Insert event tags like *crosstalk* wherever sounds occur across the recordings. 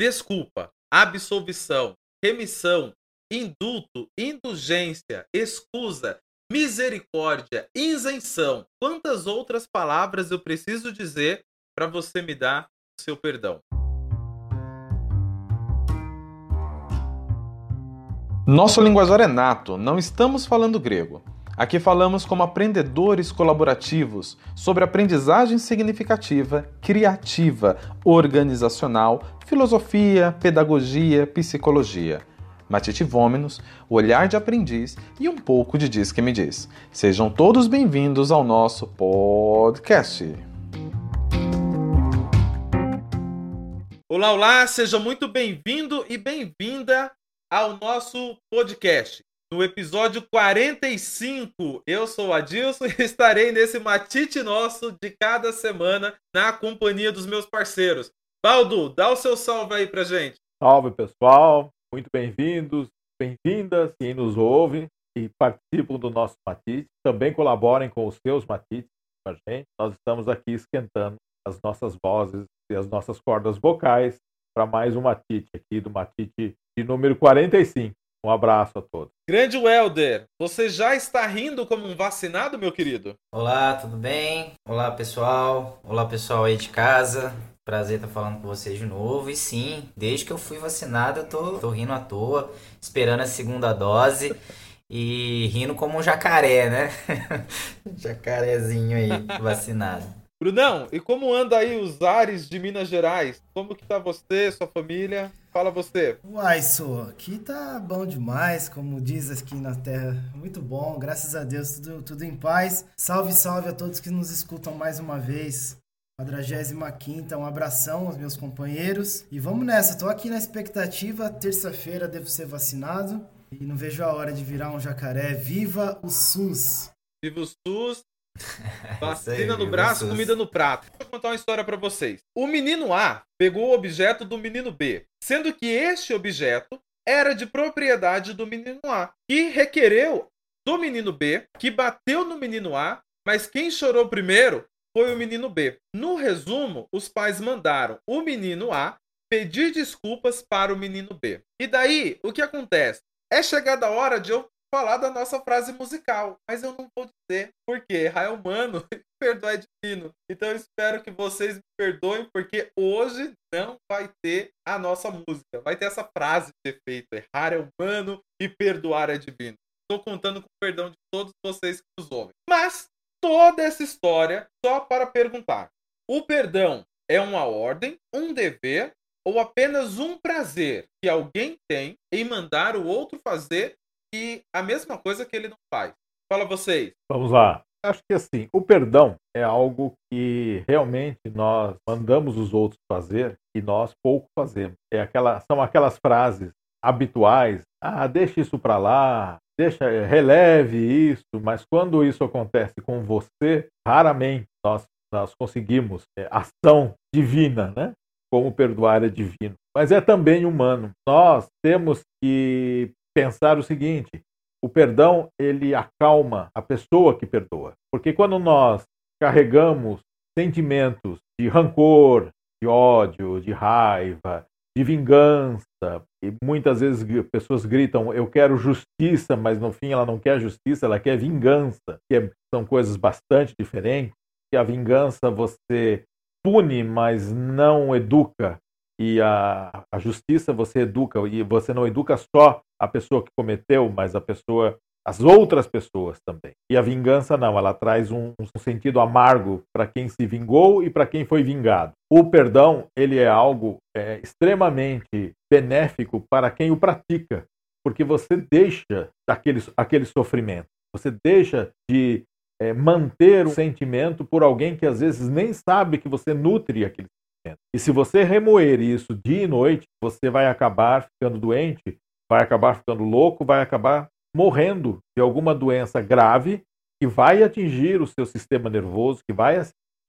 desculpa, absolvição, remissão, indulto, indulgência, excusa, misericórdia, isenção. Quantas outras palavras eu preciso dizer para você me dar o seu perdão? Nosso linguajar é nato, não estamos falando grego. Aqui falamos como aprendedores colaborativos sobre aprendizagem significativa, criativa, organizacional, filosofia, pedagogia, psicologia. Matite Vômenos, olhar de aprendiz e um pouco de Diz que me diz. Sejam todos bem-vindos ao nosso podcast. Olá, olá, seja muito bem-vindo e bem-vinda ao nosso podcast. No episódio 45, eu sou o Adilson *laughs* e estarei nesse matite nosso de cada semana na companhia dos meus parceiros. Baldo, dá o seu salve aí pra gente. Salve, pessoal muito bem-vindos, bem-vindas, quem nos ouve e participam do nosso Matite. Também colaborem com os seus Matites com a gente. Nós estamos aqui esquentando as nossas vozes e as nossas cordas vocais para mais um Matite aqui do Matite de número 45. Um abraço a todos. Grande Welder, você já está rindo como um vacinado, meu querido? Olá, tudo bem? Olá, pessoal. Olá, pessoal aí de casa. Prazer estar falando com vocês de novo. E sim, desde que eu fui vacinado, eu tô, tô rindo à toa, esperando a segunda dose e rindo como um jacaré, né? *laughs* Jacarezinho aí, vacinado. Brunão, e como anda aí os ares de Minas Gerais? Como que tá você, sua família? Fala você. Uai, sou, aqui tá bom demais, como diz aqui na terra. Muito bom, graças a Deus, tudo, tudo em paz. Salve, salve a todos que nos escutam mais uma vez. 45 um abração aos meus companheiros. E vamos nessa, tô aqui na expectativa. Terça-feira devo ser vacinado. E não vejo a hora de virar um jacaré. Viva o SUS! Viva o SUS! *laughs* Vacina no braço, comida no prato. Vou contar uma história para vocês. O menino A pegou o objeto do menino B, sendo que este objeto era de propriedade do menino A, que requereu do menino B, que bateu no menino A, mas quem chorou primeiro foi o menino B. No resumo, os pais mandaram o menino A pedir desculpas para o menino B. E daí, o que acontece? É chegada a hora de eu falar da nossa frase musical, mas eu não vou dizer, porque errar é humano *laughs* e perdoar é divino. Então eu espero que vocês me perdoem, porque hoje não vai ter a nossa música. Vai ter essa frase de efeito: errar é humano e perdoar é divino. Estou contando com o perdão de todos vocês que nos ouvem. Mas toda essa história só para perguntar: o perdão é uma ordem, um dever ou apenas um prazer que alguém tem em mandar o outro fazer e a mesma coisa que ele não faz? Fala vocês. Vamos lá. Acho que assim, o perdão é algo que realmente nós mandamos os outros fazer e nós pouco fazemos. É aquela, são aquelas frases habituais. Ah, deixa isso para lá, deixa, releve isso, mas quando isso acontece com você, raramente nós, nós conseguimos é, ação divina, né? Como perdoar é divino. Mas é também humano. Nós temos que pensar o seguinte: o perdão ele acalma a pessoa que perdoa. Porque quando nós carregamos sentimentos de rancor, de ódio, de raiva, de vingança. E muitas vezes pessoas gritam: Eu quero justiça, mas no fim ela não quer justiça, ela quer vingança, que é, são coisas bastante diferentes. Que a vingança você pune, mas não educa. E a, a justiça você educa, e você não educa só a pessoa que cometeu, mas a pessoa as outras pessoas também. E a vingança não, ela traz um, um sentido amargo para quem se vingou e para quem foi vingado. O perdão, ele é algo é, extremamente benéfico para quem o pratica, porque você deixa aquele, aquele sofrimento, você deixa de é, manter o sentimento por alguém que às vezes nem sabe que você nutre aquele. E se você remoer isso dia e noite, você vai acabar ficando doente, vai acabar ficando louco, vai acabar morrendo de alguma doença grave que vai atingir o seu sistema nervoso, que vai,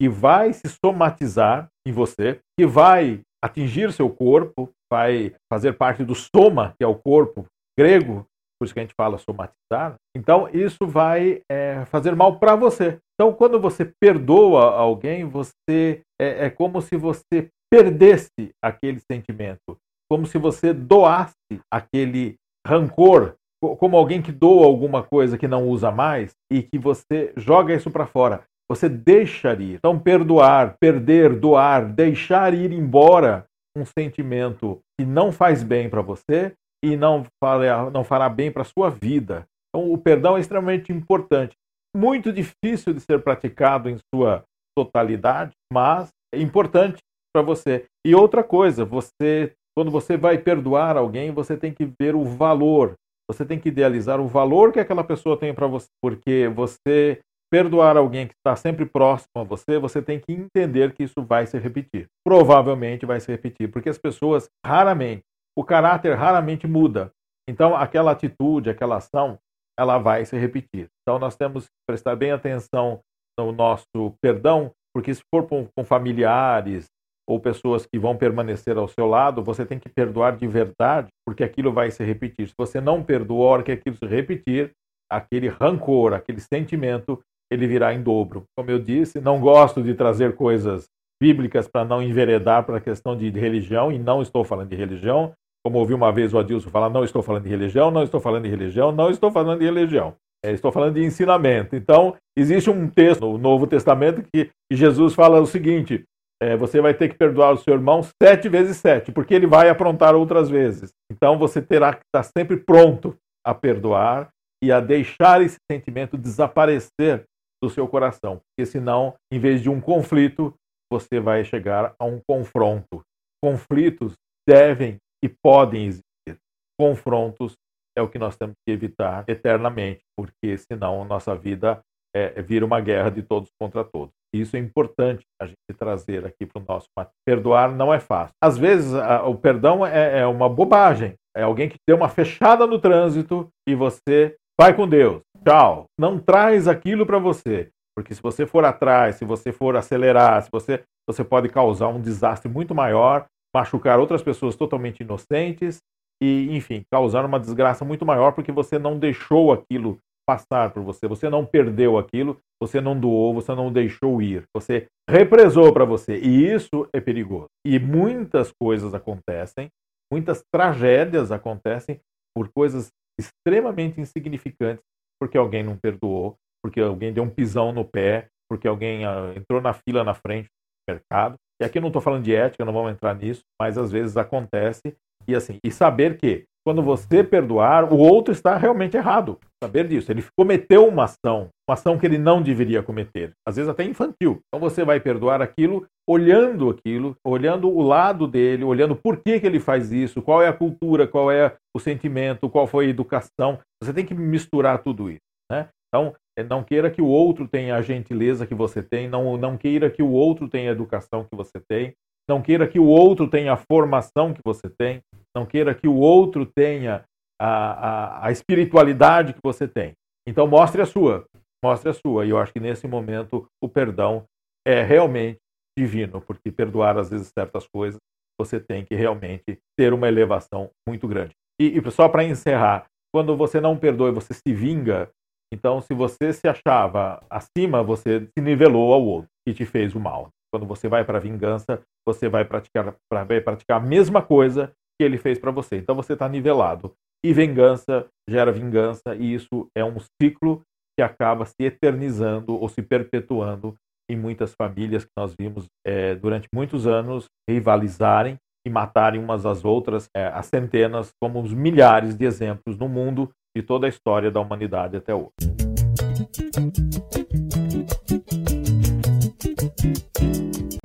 que vai se somatizar em você, que vai atingir seu corpo, vai fazer parte do soma, que é o corpo grego, por isso que a gente fala somatizar. Então, isso vai é, fazer mal para você. Então, quando você perdoa alguém, você é, é, como se você perdesse aquele sentimento, como se você doasse aquele rancor, como alguém que doa alguma coisa que não usa mais e que você joga isso para fora. Você deixaria. Então, perdoar, perder, doar, deixar ir embora um sentimento que não faz bem para você e não fará, não fará bem para a sua vida. Então, o perdão é extremamente importante. Muito difícil de ser praticado em sua totalidade, mas é importante para você. E outra coisa, você quando você vai perdoar alguém, você tem que ver o valor. Você tem que idealizar o valor que aquela pessoa tem para você, porque você perdoar alguém que está sempre próximo a você, você tem que entender que isso vai se repetir. Provavelmente vai se repetir, porque as pessoas raramente, o caráter raramente muda. Então, aquela atitude, aquela ação, ela vai se repetir. Então, nós temos que prestar bem atenção no nosso perdão, porque se for com familiares, ou pessoas que vão permanecer ao seu lado, você tem que perdoar de verdade, porque aquilo vai se repetir. Se você não perdoa, a hora que aquilo se repetir, aquele rancor, aquele sentimento, ele virá em dobro. Como eu disse, não gosto de trazer coisas bíblicas para não enveredar para a questão de religião, e não estou falando de religião. Como ouvi uma vez o Adilson falar, não estou falando de religião, não estou falando de religião, não estou falando de religião. É, estou falando de ensinamento. Então, existe um texto no Novo Testamento que Jesus fala o seguinte: é, você vai ter que perdoar o seu irmão sete vezes sete, porque ele vai aprontar outras vezes. Então você terá que estar sempre pronto a perdoar e a deixar esse sentimento desaparecer do seu coração, porque senão, em vez de um conflito, você vai chegar a um confronto. Conflitos devem e podem existir. Confrontos é o que nós temos que evitar eternamente, porque senão nossa vida é, vira uma guerra de todos contra todos. Isso é importante a gente trazer aqui para o nosso Perdoar não é fácil. Às vezes, a, o perdão é, é uma bobagem. É alguém que deu uma fechada no trânsito e você vai com Deus. Tchau. Não traz aquilo para você. Porque se você for atrás, se você for acelerar, se você, você pode causar um desastre muito maior, machucar outras pessoas totalmente inocentes e, enfim, causar uma desgraça muito maior porque você não deixou aquilo passar por você. Você não perdeu aquilo, você não doou, você não deixou ir. Você represou para você. E isso é perigoso. E muitas coisas acontecem, muitas tragédias acontecem por coisas extremamente insignificantes, porque alguém não perdoou, porque alguém deu um pisão no pé, porque alguém uh, entrou na fila na frente do mercado. E aqui eu não estou falando de ética, não vamos entrar nisso, mas às vezes acontece. E assim, e saber que quando você perdoar, o outro está realmente errado. Saber disso. Ele cometeu uma ação, uma ação que ele não deveria cometer, às vezes até infantil. Então você vai perdoar aquilo olhando aquilo, olhando o lado dele, olhando por que, que ele faz isso, qual é a cultura, qual é o sentimento, qual foi a educação. Você tem que misturar tudo isso. Né? Então, não queira que o outro tenha a gentileza que você tem, não, não queira que o outro tenha a educação que você tem, não queira que o outro tenha a formação que você tem, não queira que o outro tenha a, a, a espiritualidade que você tem. Então mostre a sua, mostre a sua. E eu acho que nesse momento o perdão é realmente divino, porque perdoar às vezes certas coisas você tem que realmente ter uma elevação muito grande. E, e só para encerrar, quando você não perdoa e você se vinga, então se você se achava acima, você se nivelou ao outro e te fez o mal. Quando você vai para a vingança, você vai praticar, vai praticar a mesma coisa que ele fez para você. Então você está nivelado. E vingança gera vingança, e isso é um ciclo que acaba se eternizando ou se perpetuando em muitas famílias que nós vimos é, durante muitos anos rivalizarem e matarem umas às outras, é, as centenas, como os milhares de exemplos no mundo de toda a história da humanidade até hoje.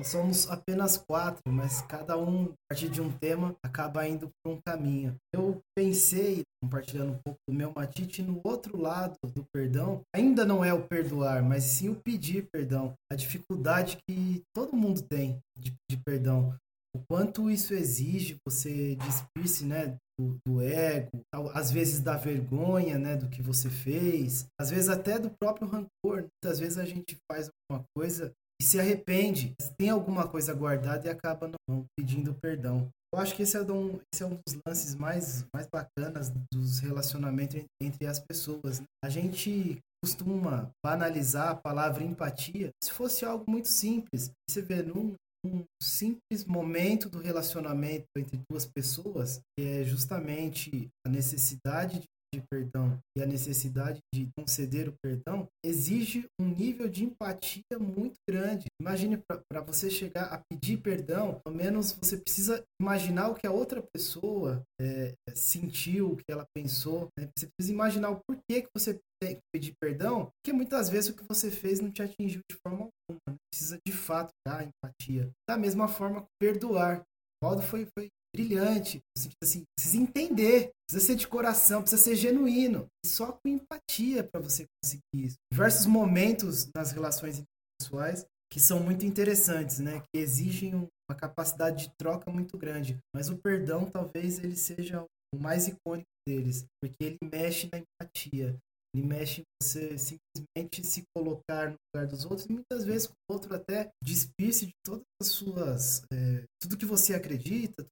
somos apenas quatro, mas cada um, a partir de um tema, acaba indo por um caminho. Eu pensei, compartilhando um pouco do meu matite, no outro lado do perdão, ainda não é o perdoar, mas sim o pedir perdão. A dificuldade que todo mundo tem de perdão. O quanto isso exige você despir-se, né, do, do, ego, às vezes da vergonha, né, do que você fez, às vezes até do próprio rancor. Muitas vezes a gente faz alguma coisa e se arrepende, tem alguma coisa guardada e acaba não pedindo perdão. Eu acho que esse é um, esse é um dos lances mais, mais bacanas dos relacionamentos entre as pessoas. Né? A gente costuma banalizar a palavra empatia se fosse algo muito simples. Você vê num, um simples momento do relacionamento entre duas pessoas, que é justamente a necessidade de de perdão e a necessidade de conceder o perdão exige um nível de empatia muito grande. Imagine para você chegar a pedir perdão, ao menos você precisa imaginar o que a outra pessoa é, sentiu, o que ela pensou. Né? Você precisa imaginar o porquê que você tem que pedir perdão, porque muitas vezes o que você fez não te atingiu de forma alguma. Né? Precisa de fato dar empatia. Da mesma forma, perdoar. O modo foi, foi brilhante. Assim, precisa entender, precisa ser de coração, precisa ser genuíno. Só com empatia para você conseguir isso. Diversos momentos nas relações pessoais que são muito interessantes, né? Que exigem uma capacidade de troca muito grande. Mas o perdão talvez ele seja o mais icônico deles, porque ele mexe na empatia. Ele mexe em você simplesmente se colocar no lugar dos outros e muitas vezes o outro até despisse de todas as suas. É, tudo que você acredita,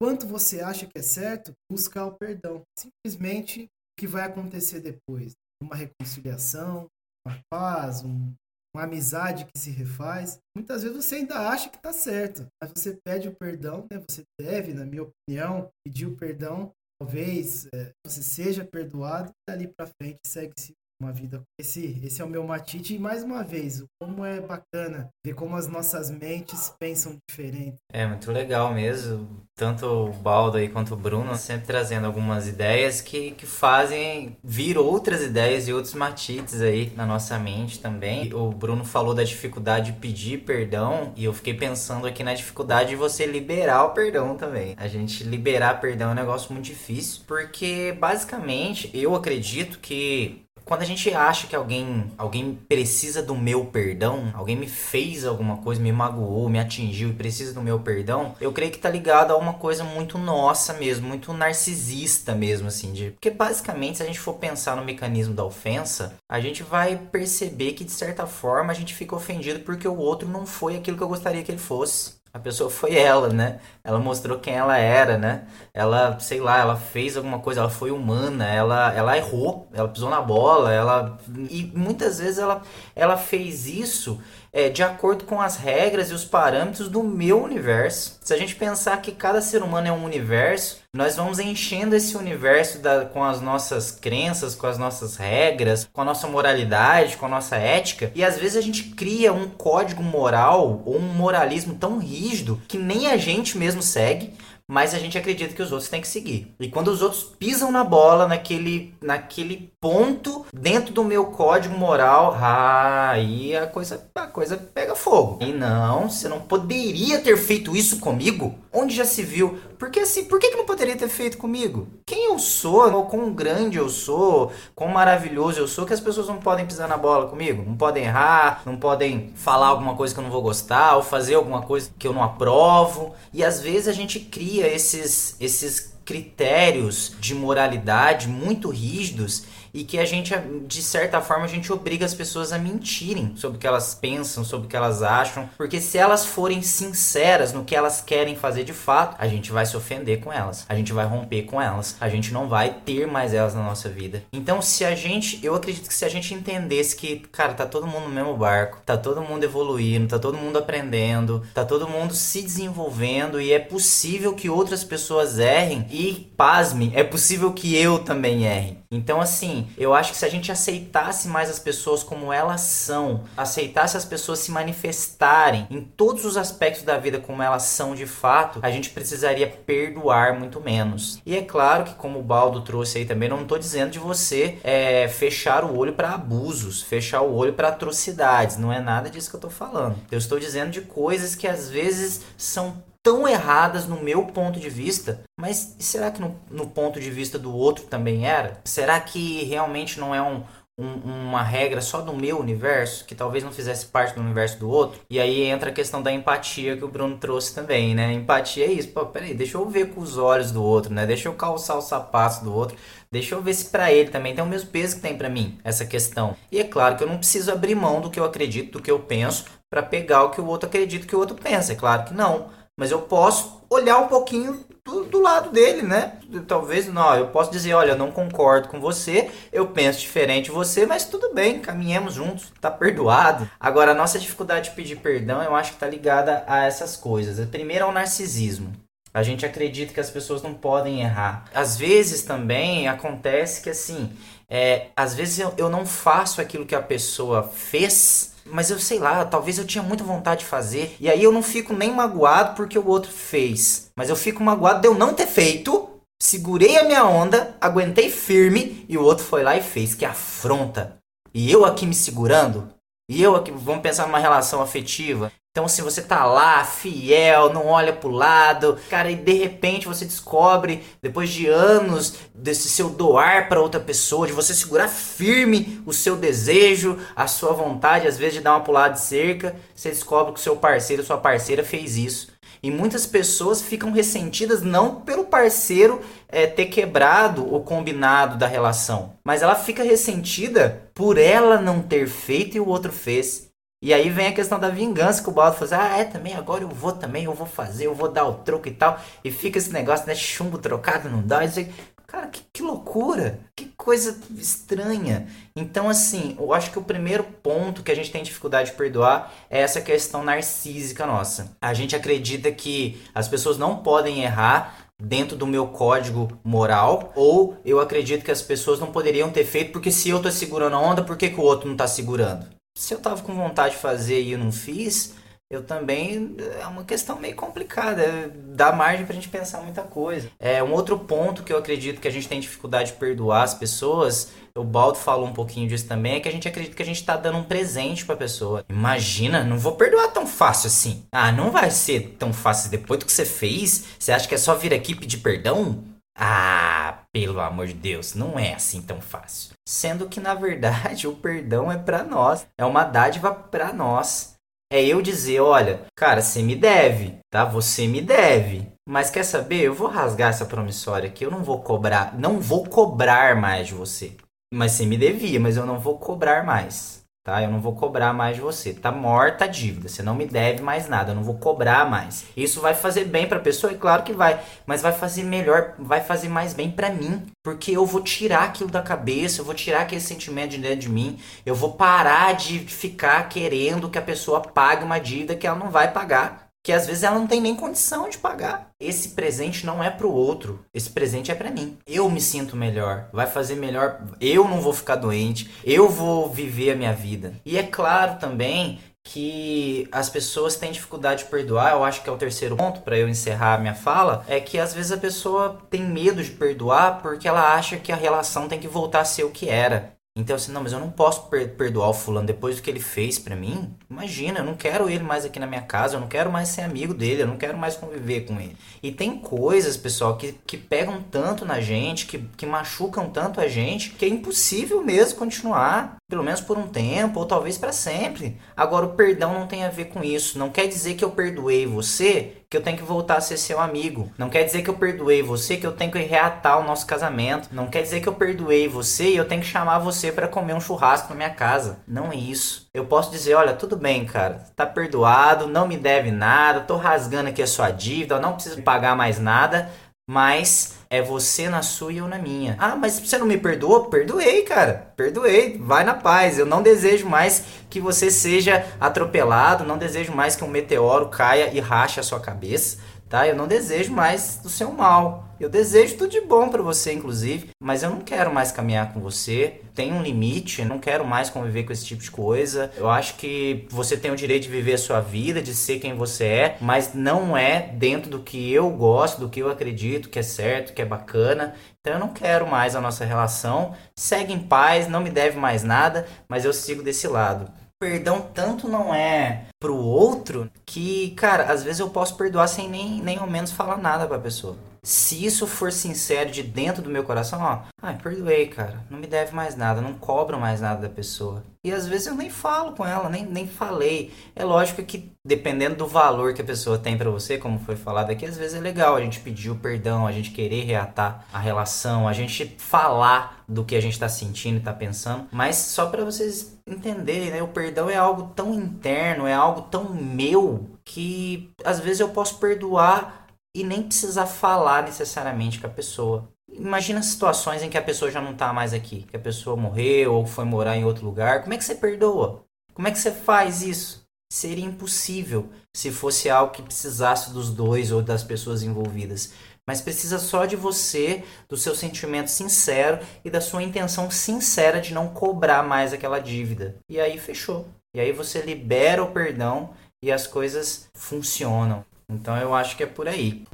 quanto você acha que é certo, buscar o perdão. Simplesmente o que vai acontecer depois? Uma reconciliação, uma paz, um, uma amizade que se refaz. Muitas vezes você ainda acha que está certo, mas você pede o perdão, né? Você deve, na minha opinião, pedir o perdão. Talvez é, você seja perdoado e dali para frente segue-se uma vida. Esse, esse é o meu matite e mais uma vez, como é bacana ver como as nossas mentes pensam diferente. É muito legal mesmo, tanto o Baldo aí quanto o Bruno sempre trazendo algumas ideias que, que fazem vir outras ideias e outros matites aí na nossa mente também. O Bruno falou da dificuldade de pedir perdão e eu fiquei pensando aqui na dificuldade de você liberar o perdão também. A gente liberar perdão é um negócio muito difícil, porque basicamente eu acredito que quando a gente acha que alguém, alguém precisa do meu perdão, alguém me fez alguma coisa, me magoou, me atingiu e precisa do meu perdão, eu creio que tá ligado a uma coisa muito nossa mesmo, muito narcisista mesmo, assim, de... porque basicamente se a gente for pensar no mecanismo da ofensa, a gente vai perceber que de certa forma a gente fica ofendido porque o outro não foi aquilo que eu gostaria que ele fosse. A pessoa foi ela, né? Ela mostrou quem ela era, né? Ela, sei lá, ela fez alguma coisa, ela foi humana, ela, ela errou, ela pisou na bola, ela e muitas vezes ela, ela fez isso é, de acordo com as regras e os parâmetros do meu universo. Se a gente pensar que cada ser humano é um universo, nós vamos enchendo esse universo da, com as nossas crenças, com as nossas regras, com a nossa moralidade, com a nossa ética, e às vezes a gente cria um código moral ou um moralismo tão rígido que nem a gente mesmo segue, mas a gente acredita que os outros têm que seguir. E quando os outros pisam na bola naquele, naquele ponto dentro do meu código moral, aí a coisa, a coisa pega fogo. E não, você não poderia ter feito isso comigo? Onde já se viu? Porque assim, por que, que não poderia ter feito comigo? Quem eu sou, ou quão grande eu sou, quão maravilhoso eu sou, que as pessoas não podem pisar na bola comigo? Não podem errar, não podem falar alguma coisa que eu não vou gostar, ou fazer alguma coisa que eu não aprovo. E às vezes a gente cria esses, esses critérios de moralidade muito rígidos e que a gente, de certa forma, a gente obriga as pessoas a mentirem sobre o que elas pensam, sobre o que elas acham, porque se elas forem sinceras no que elas querem fazer de fato, a gente vai se ofender com elas, a gente vai romper com elas, a gente não vai ter mais elas na nossa vida. Então, se a gente, eu acredito que se a gente entendesse que, cara, tá todo mundo no mesmo barco, tá todo mundo evoluindo, tá todo mundo aprendendo, tá todo mundo se desenvolvendo e é possível que outras pessoas errem e, pasme, é possível que eu também erre. Então, assim, eu acho que se a gente aceitasse mais as pessoas como elas são, aceitasse as pessoas se manifestarem em todos os aspectos da vida como elas são de fato, a gente precisaria perdoar muito menos. E é claro que, como o Baldo trouxe aí também, não estou dizendo de você é, fechar o olho para abusos, fechar o olho para atrocidades. Não é nada disso que eu estou falando. Eu estou dizendo de coisas que às vezes são tão erradas no meu ponto de vista, mas será que no, no ponto de vista do outro também era? Será que realmente não é um, um, uma regra só do meu universo, que talvez não fizesse parte do universo do outro. E aí entra a questão da empatia que o Bruno trouxe também, né? Empatia é isso, pô, peraí, deixa eu ver com os olhos do outro, né? Deixa eu calçar os sapatos do outro, deixa eu ver se para ele também tem o mesmo peso que tem para mim, essa questão. E é claro que eu não preciso abrir mão do que eu acredito, do que eu penso, para pegar o que o outro acredita que o outro pensa, é claro que não mas eu posso olhar um pouquinho do, do, lado dele, né? Talvez, não, eu posso dizer, olha, eu não concordo com você, eu penso diferente de você, mas tudo bem, caminhemos juntos, tá perdoado. Agora, a nossa dificuldade de pedir perdão, eu acho que tá ligada a essas coisas. Primeiro é o narcisismo. A gente acredita que as pessoas não podem errar. Às vezes também acontece que assim, é, às vezes eu, eu não faço aquilo que a pessoa fez mas eu sei lá, talvez eu tinha muita vontade de fazer. E aí eu não fico nem magoado porque o outro fez. Mas eu fico magoado de eu não ter feito. Segurei a minha onda, aguentei firme e o outro foi lá e fez. Que afronta. E eu aqui me segurando. E eu aqui, vamos pensar numa relação afetiva. Então, se você tá lá, fiel, não olha pro lado, cara, e de repente você descobre, depois de anos desse seu doar para outra pessoa, de você segurar firme o seu desejo, a sua vontade, às vezes de dar uma pulada de cerca, você descobre que o seu parceiro, sua parceira fez isso. E muitas pessoas ficam ressentidas não pelo parceiro é, ter quebrado o combinado da relação, mas ela fica ressentida por ela não ter feito e o outro fez. E aí vem a questão da vingança que o Baldo fala assim, ah, é também, agora eu vou também, eu vou fazer, eu vou dar o troco e tal. E fica esse negócio, né, chumbo trocado, não dá. Isso Cara, que, que loucura, que coisa estranha. Então, assim, eu acho que o primeiro ponto que a gente tem dificuldade de perdoar é essa questão narcísica nossa. A gente acredita que as pessoas não podem errar dentro do meu código moral, ou eu acredito que as pessoas não poderiam ter feito porque se eu tô segurando a onda, por que, que o outro não tá segurando? Se eu tava com vontade de fazer e eu não fiz, eu também é uma questão meio complicada, é, dá margem pra gente pensar muita coisa. É um outro ponto que eu acredito que a gente tem dificuldade de perdoar as pessoas, o Baldo falou um pouquinho disso também, é que a gente acredita que a gente tá dando um presente pra pessoa. Imagina, não vou perdoar tão fácil assim. Ah, não vai ser tão fácil depois do que você fez. Você acha que é só vir aqui pedir perdão? Ah, pelo amor de Deus, não é assim tão fácil. Sendo que na verdade *laughs* o perdão é para nós, é uma dádiva para nós. É eu dizer, olha, cara, você me deve, tá? Você me deve. Mas quer saber? Eu vou rasgar essa promissória aqui, eu não vou cobrar, não vou cobrar mais de você. Mas você me devia, mas eu não vou cobrar mais tá? Eu não vou cobrar mais de você. Tá morta a dívida, você não me deve mais nada, eu não vou cobrar mais. Isso vai fazer bem para a pessoa, é claro que vai, mas vai fazer melhor, vai fazer mais bem para mim, porque eu vou tirar aquilo da cabeça, eu vou tirar aquele sentimento de dentro de mim, eu vou parar de ficar querendo que a pessoa pague uma dívida que ela não vai pagar que às vezes ela não tem nem condição de pagar. Esse presente não é pro outro, esse presente é para mim. Eu me sinto melhor, vai fazer melhor, eu não vou ficar doente, eu vou viver a minha vida. E é claro também que as pessoas têm dificuldade de perdoar, eu acho que é o terceiro ponto para eu encerrar a minha fala, é que às vezes a pessoa tem medo de perdoar porque ela acha que a relação tem que voltar a ser o que era. Então, assim, não, mas eu não posso per perdoar o fulano depois do que ele fez para mim. Imagina, eu não quero ele mais aqui na minha casa, eu não quero mais ser amigo dele, eu não quero mais conviver com ele. E tem coisas, pessoal, que, que pegam tanto na gente, que, que machucam tanto a gente, que é impossível mesmo continuar, pelo menos por um tempo, ou talvez para sempre. Agora, o perdão não tem a ver com isso. Não quer dizer que eu perdoei você que eu tenho que voltar a ser seu amigo. Não quer dizer que eu perdoei você, que eu tenho que reatar o nosso casamento. Não quer dizer que eu perdoei você e eu tenho que chamar você para comer um churrasco na minha casa. Não é isso. Eu posso dizer, olha, tudo bem, cara, tá perdoado, não me deve nada, tô rasgando aqui a sua dívida, não preciso pagar mais nada, mas é você na sua e eu na minha. Ah, mas você não me perdoou? Perdoei, cara. Perdoei. Vai na paz. Eu não desejo mais que você seja atropelado, não desejo mais que um meteoro caia e rache a sua cabeça, tá? Eu não desejo mais do seu mal. Eu desejo tudo de bom para você, inclusive, mas eu não quero mais caminhar com você. Tem um limite, não quero mais conviver com esse tipo de coisa. Eu acho que você tem o direito de viver a sua vida, de ser quem você é, mas não é dentro do que eu gosto, do que eu acredito que é certo, que é bacana. Então eu não quero mais a nossa relação. Segue em paz, não me deve mais nada, mas eu sigo desse lado perdão tanto não é pro outro que, cara, às vezes eu posso perdoar sem nem, nem ao menos falar nada pra pessoa se isso for sincero de dentro do meu coração, ó, ai, perdoei, cara, não me deve mais nada, não cobro mais nada da pessoa. E às vezes eu nem falo com ela, nem, nem falei. É lógico que dependendo do valor que a pessoa tem para você, como foi falado aqui, às vezes é legal a gente pedir o perdão, a gente querer reatar a relação, a gente falar do que a gente tá sentindo e tá pensando, mas só para vocês entenderem, né? O perdão é algo tão interno, é algo tão meu que às vezes eu posso perdoar e nem precisar falar necessariamente com a pessoa. Imagina situações em que a pessoa já não está mais aqui, que a pessoa morreu ou foi morar em outro lugar. Como é que você perdoa? Como é que você faz isso? Seria impossível se fosse algo que precisasse dos dois ou das pessoas envolvidas. Mas precisa só de você, do seu sentimento sincero e da sua intenção sincera de não cobrar mais aquela dívida. E aí fechou. E aí você libera o perdão e as coisas funcionam. Então eu acho que é por aí.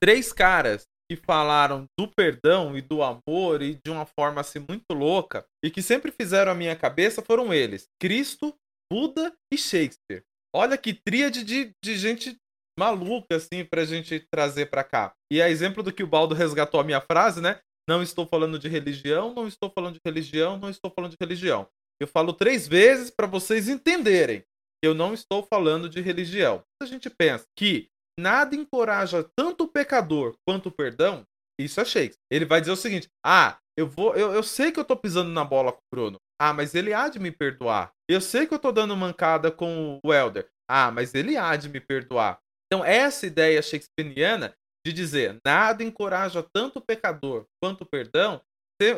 Três caras que falaram do perdão e do amor e de uma forma assim muito louca e que sempre fizeram a minha cabeça foram eles: Cristo, Buda e Shakespeare. Olha que tríade de, de gente maluca assim pra gente trazer pra cá. E a exemplo do que o Baldo resgatou a minha frase, né? Não estou falando de religião, não estou falando de religião, não estou falando de religião. Eu falo três vezes para vocês entenderem que eu não estou falando de religião. A gente pensa que nada encoraja tanto o pecador quanto o perdão, isso é Shakespeare. Ele vai dizer o seguinte: ah, eu vou, eu, eu sei que eu tô pisando na bola com o Bruno. Ah, mas ele há de me perdoar. Eu sei que eu tô dando mancada com o Elder. Ah, mas ele há de me perdoar. Então, essa ideia shakespeariana de dizer nada encoraja tanto o pecador quanto o perdão,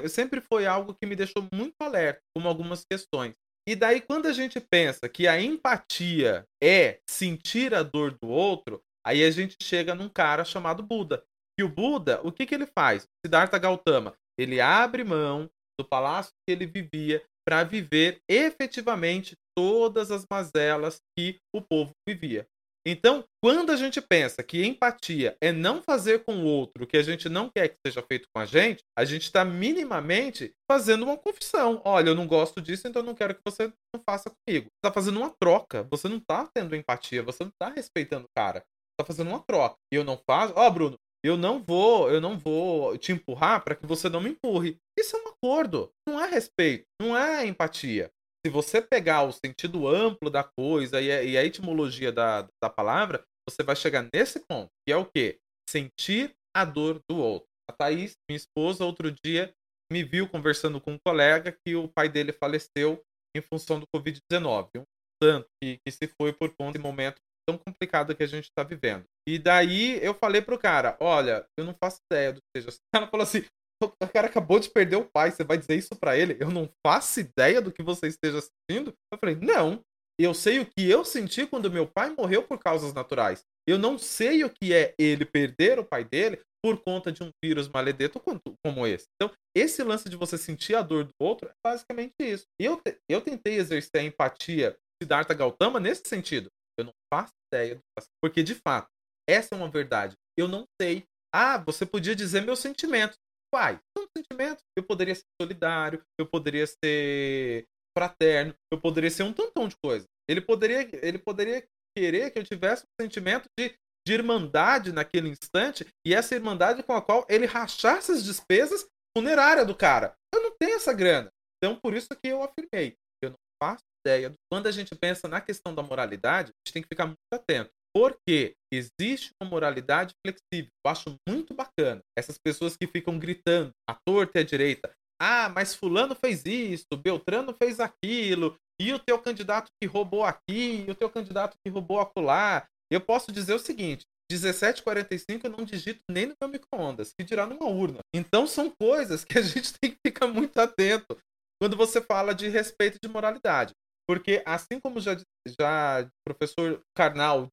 sempre foi algo que me deixou muito alerta com algumas questões. E daí, quando a gente pensa que a empatia é sentir a dor do outro, aí a gente chega num cara chamado Buda. E o Buda, o que, que ele faz? Siddhartha Gautama, ele abre mão do palácio que ele vivia para viver efetivamente todas as mazelas que o povo vivia. Então, quando a gente pensa que empatia é não fazer com o outro o que a gente não quer que seja feito com a gente, a gente está minimamente fazendo uma confissão. Olha, eu não gosto disso, então eu não quero que você não faça comigo. Você está fazendo uma troca. Você não está tendo empatia, você não está respeitando o cara. Está fazendo uma troca. E eu não faço. Ó, oh, Bruno, eu não vou, eu não vou te empurrar para que você não me empurre. Isso é um acordo. Não é respeito, não é empatia se você pegar o sentido amplo da coisa e a, e a etimologia da, da palavra, você vai chegar nesse ponto, que é o quê? Sentir a dor do outro. A Thaís, minha esposa, outro dia me viu conversando com um colega que o pai dele faleceu em função do Covid-19. Um tanto que, que se foi por conta de momento tão complicado que a gente está vivendo. E daí eu falei pro cara, olha, eu não faço ideia do que seja. *laughs* O cara falou assim, o cara acabou de perder o pai, você vai dizer isso para ele? Eu não faço ideia do que você esteja sentindo? Eu falei, não. Eu sei o que eu senti quando meu pai morreu por causas naturais. Eu não sei o que é ele perder o pai dele por conta de um vírus maledeto como esse. Então, esse lance de você sentir a dor do outro é basicamente isso. Eu, eu tentei exercer a empatia Siddhartha Gautama nesse sentido. Eu não faço ideia. Porque, de fato, essa é uma verdade. Eu não sei. Ah, você podia dizer meus sentimentos quais? São sentimentos. Eu poderia ser solidário, eu poderia ser fraterno, eu poderia ser um tantão de coisa. Ele poderia, ele poderia querer que eu tivesse um sentimento de, de irmandade naquele instante e essa irmandade com a qual ele rachasse as despesas funerárias do cara. Eu não tenho essa grana. Então, por isso que eu afirmei. Eu não faço ideia. Quando a gente pensa na questão da moralidade, a gente tem que ficar muito atento. Porque existe uma moralidade flexível. Eu acho muito bacana. Essas pessoas que ficam gritando à torta e à direita. Ah, mas fulano fez isso, Beltrano fez aquilo, e o teu candidato que roubou aqui, e o teu candidato que roubou acolá. Eu posso dizer o seguinte, 17h45 eu não digito nem no meu micro-ondas, que dirá numa urna. Então são coisas que a gente *laughs* tem que ficar muito atento quando você fala de respeito de moralidade. Porque assim como já, já o professor Karnal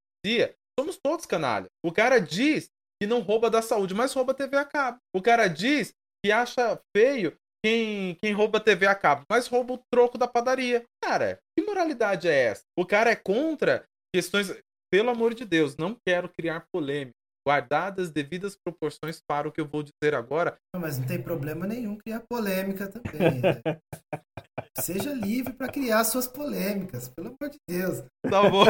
somos todos canalha. O cara diz que não rouba da saúde, mas rouba TV a cabo. O cara diz que acha feio quem, quem rouba TV a cabo, mas rouba o troco da padaria. Cara, que moralidade é essa? O cara é contra questões. Pelo amor de Deus, não quero criar polêmica. Guardadas devidas proporções para o que eu vou dizer agora. Mas não tem problema nenhum criar polêmica também. Né? *laughs* Seja livre para criar suas polêmicas, pelo amor de Deus. Tá bom.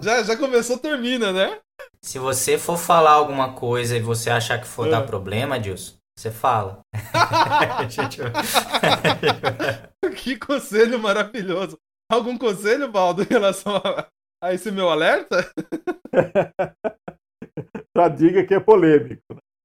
Já, já começou, termina, né? Se você for falar alguma coisa e você achar que for é. dar problema, Dilson, você fala. *laughs* *laughs* que conselho maravilhoso. Algum conselho, Baldo, em relação a, a esse meu alerta? Só diga que é polêmico.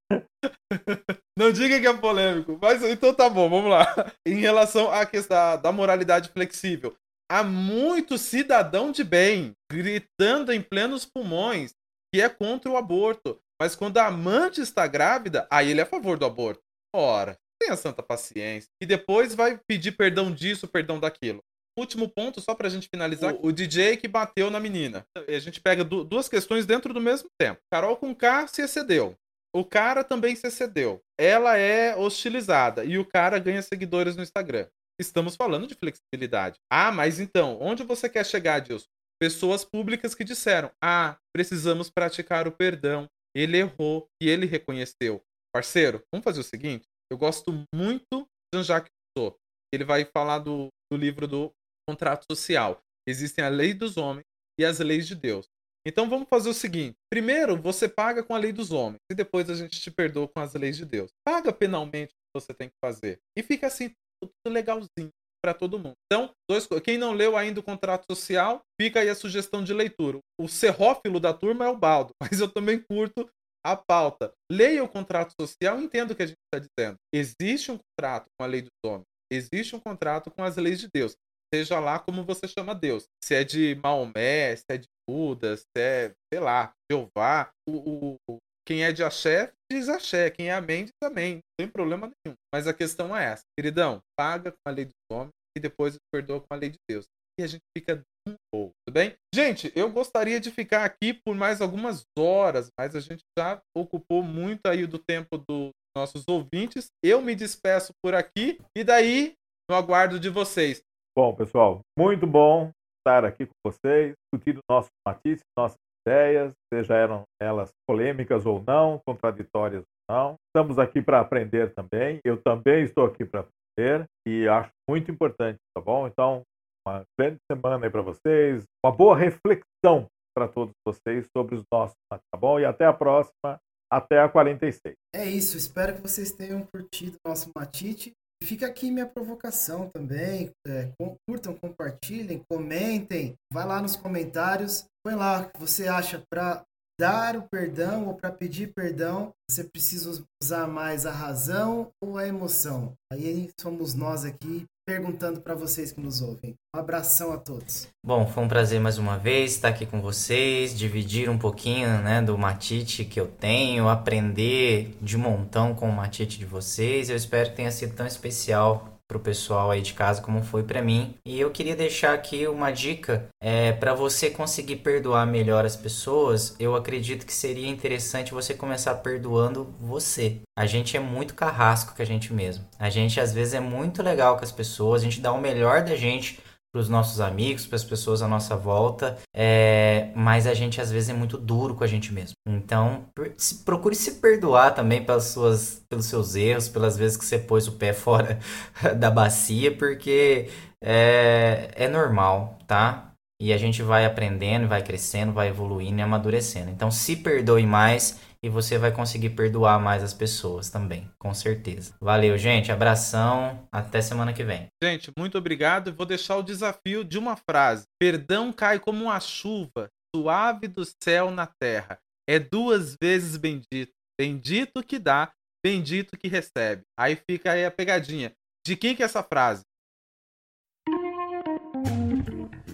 *laughs* Não diga que é polêmico, mas então tá bom, vamos lá. Em relação à questão da moralidade flexível, há muito cidadão de bem gritando em plenos pulmões que é contra o aborto. Mas quando a amante está grávida, aí ele é a favor do aborto. Ora, tenha santa paciência. E depois vai pedir perdão disso, perdão daquilo. Último ponto, só pra gente finalizar. O, o DJ que bateu na menina. A gente pega du duas questões dentro do mesmo tempo. Carol com K se excedeu. O cara também se excedeu. Ela é hostilizada e o cara ganha seguidores no Instagram. Estamos falando de flexibilidade. Ah, mas então, onde você quer chegar, Dilson? Pessoas públicas que disseram: ah, precisamos praticar o perdão. Ele errou e ele reconheceu. Parceiro, vamos fazer o seguinte: eu gosto muito de Jean-Jacques Rousseau. Ele vai falar do, do livro do contrato social. Existem a lei dos homens e as leis de Deus. Então vamos fazer o seguinte: primeiro você paga com a lei dos homens e depois a gente te perdoa com as leis de Deus. Paga penalmente o que você tem que fazer e fica assim tudo legalzinho para todo mundo. Então, dois, quem não leu ainda o contrato social, fica aí a sugestão de leitura. O serrófilo da turma é o Baldo, *laughs* mas eu também curto a pauta. Leia o contrato social entenda o que a gente está dizendo. Existe um contrato com a lei dos homens, existe um contrato com as leis de Deus seja lá como você chama Deus. Se é de Maomé, se é de Buda, se é, sei lá, Jeová. O, o, quem é de axé, diz axé. Quem é amém, diz amém. Não tem problema nenhum. Mas a questão é essa. Queridão, paga com a lei dos homens e depois perdoa com a lei de Deus. E a gente fica pouco, tudo bem? Gente, eu gostaria de ficar aqui por mais algumas horas, mas a gente já ocupou muito aí do tempo dos nossos ouvintes. Eu me despeço por aqui e daí no aguardo de vocês. Bom, pessoal, muito bom estar aqui com vocês, discutindo nossos matizes, nossas ideias, sejam elas polêmicas ou não, contraditórias ou não. Estamos aqui para aprender também. Eu também estou aqui para aprender e acho muito importante, tá bom? Então, uma grande semana aí para vocês, uma boa reflexão para todos vocês sobre os nossos, tá bom? E até a próxima, até a 46. É isso, espero que vocês tenham curtido o nosso Matite Fica aqui minha provocação também. É, curtam, compartilhem, comentem. Vai lá nos comentários. Põe lá o que você acha para dar o perdão ou para pedir perdão. Você precisa usar mais a razão ou a emoção? Aí somos nós aqui perguntando para vocês que nos ouvem. Um abração a todos. Bom, foi um prazer mais uma vez estar aqui com vocês, dividir um pouquinho né, do matite que eu tenho, aprender de montão com o matite de vocês. Eu espero que tenha sido tão especial para o pessoal aí de casa como foi para mim. E eu queria deixar aqui uma dica é, para você conseguir perdoar melhor as pessoas. Eu acredito que seria interessante você começar perdoando você. A gente é muito carrasco com a gente mesmo. A gente às vezes é muito legal com as pessoas, a gente dá o melhor da gente para os nossos amigos, para as pessoas à nossa volta, é, mas a gente às vezes é muito duro com a gente mesmo. Então, procure se perdoar também pelas suas, pelos seus erros, pelas vezes que você pôs o pé *laughs* fora da bacia, porque é, é normal, tá? E a gente vai aprendendo, vai crescendo, vai evoluindo e amadurecendo. Então, se perdoe mais e você vai conseguir perdoar mais as pessoas também, com certeza. Valeu, gente. Abração. Até semana que vem. Gente, muito obrigado. Vou deixar o desafio de uma frase: Perdão cai como uma chuva suave do céu na terra. É duas vezes bendito. Bendito que dá, bendito que recebe. Aí fica aí a pegadinha. De quem que é essa frase?